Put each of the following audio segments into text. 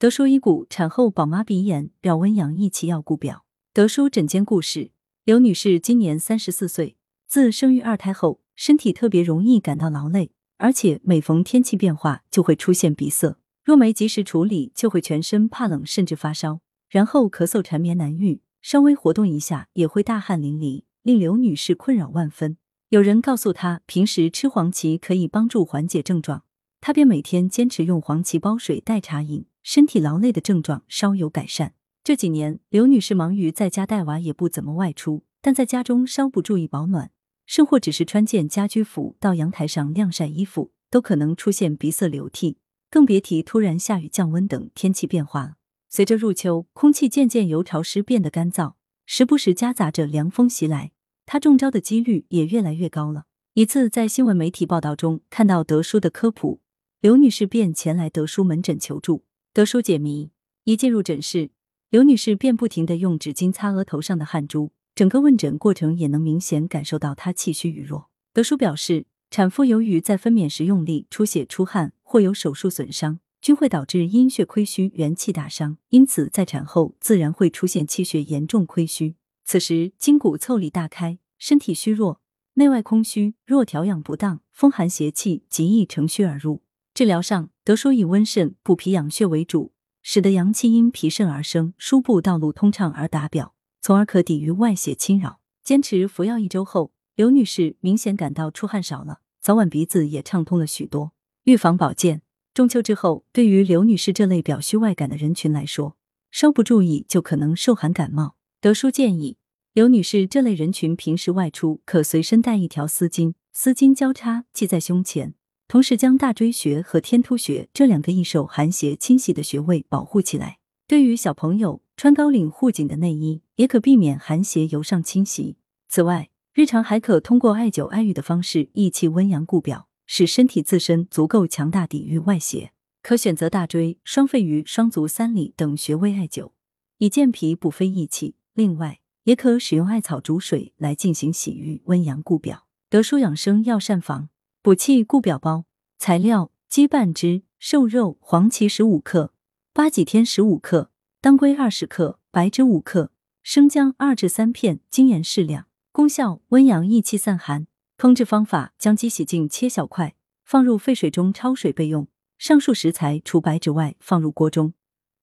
德叔医骨产后宝妈鼻炎，表温阳益气药顾表。德叔诊间故事：刘女士今年三十四岁，自生育二胎后，身体特别容易感到劳累，而且每逢天气变化就会出现鼻塞，若没及时处理，就会全身怕冷甚至发烧，然后咳嗽缠绵难愈，稍微活动一下也会大汗淋漓，令刘女士困扰万分。有人告诉她，平时吃黄芪可以帮助缓解症状，她便每天坚持用黄芪煲水代茶饮。身体劳累的症状稍有改善。这几年，刘女士忙于在家带娃，也不怎么外出。但在家中稍不注意保暖，甚或只是穿件家居服到阳台上晾晒衣服，都可能出现鼻塞流涕，更别提突然下雨降温等天气变化。随着入秋，空气渐渐由潮湿变得干燥，时不时夹杂着凉风袭来，她中招的几率也越来越高了。一次在新闻媒体报道中看到德叔的科普，刘女士便前来德叔门诊求助。德叔解谜：一进入诊室，刘女士便不停的用纸巾擦额头上的汗珠，整个问诊过程也能明显感受到她气虚与弱。德叔表示，产妇由于在分娩时用力、出血、出汗或有手术损伤，均会导致阴血亏虚、元气大伤，因此在产后自然会出现气血严重亏虚。此时筋骨腠理大开，身体虚弱，内外空虚，若调养不当，风寒邪气极易乘虚而入。治疗上，德叔以温肾、补脾、养血为主，使得阳气因脾肾而生，输布道路通畅而达表，从而可抵御外邪侵扰。坚持服药一周后，刘女士明显感到出汗少了，早晚鼻子也畅通了许多。预防保健，中秋之后，对于刘女士这类表虚外感的人群来说，稍不注意就可能受寒感冒。德叔建议，刘女士这类人群平时外出可随身带一条丝巾，丝巾交叉系在胸前。同时将大椎穴和天突穴这两个易受寒邪侵袭的穴位保护起来。对于小朋友穿高领护颈的内衣，也可避免寒邪由上侵袭。此外，日常还可通过艾灸、艾浴的方式益气温阳固表，使身体自身足够强大抵御外邪。可选择大椎、双肺俞、双足三里等穴位艾灸，以健脾补肺益气。另外，也可使用艾草煮水来进行洗浴温阳固表。德舒养生药膳房。补气固表包材料：鸡半只，瘦肉、黄芪十五克，八戟天十五克，当归二十克，白芷五克，生姜二至三片，精盐适量。功效：温阳益气散寒。烹制方法：将鸡洗净切小块，放入沸水中焯水备用。上述食材除白芷外，放入锅中，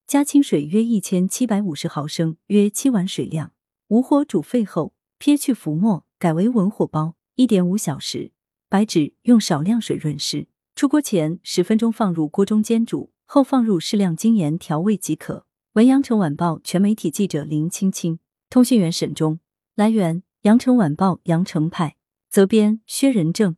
加清水约一千七百五十毫升，约七碗水量。无火煮沸后，撇去浮沫，改为文火煲一点五小时。白芷用少量水润湿，出锅前十分钟放入锅中煎煮，后放入适量精盐调味即可。文阳城晚报全媒体记者林青青，通讯员沈忠。来源：阳城晚报阳城派，责编：薛仁正。